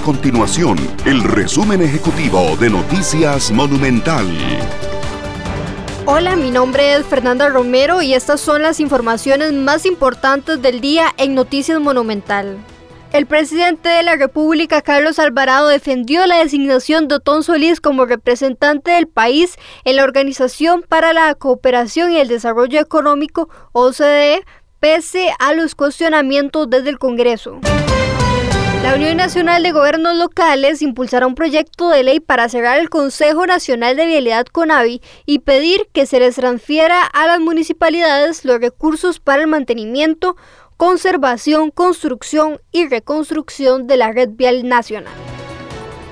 continuación el resumen ejecutivo de Noticias Monumental. Hola, mi nombre es Fernanda Romero y estas son las informaciones más importantes del día en Noticias Monumental. El presidente de la República, Carlos Alvarado, defendió la designación de Otón Solís como representante del país en la Organización para la Cooperación y el Desarrollo Económico, OCDE, pese a los cuestionamientos desde el Congreso. La Unión Nacional de Gobiernos Locales impulsará un proyecto de ley para cerrar el Consejo Nacional de Vialidad CONAVI y pedir que se les transfiera a las municipalidades los recursos para el mantenimiento, conservación, construcción y reconstrucción de la red vial nacional.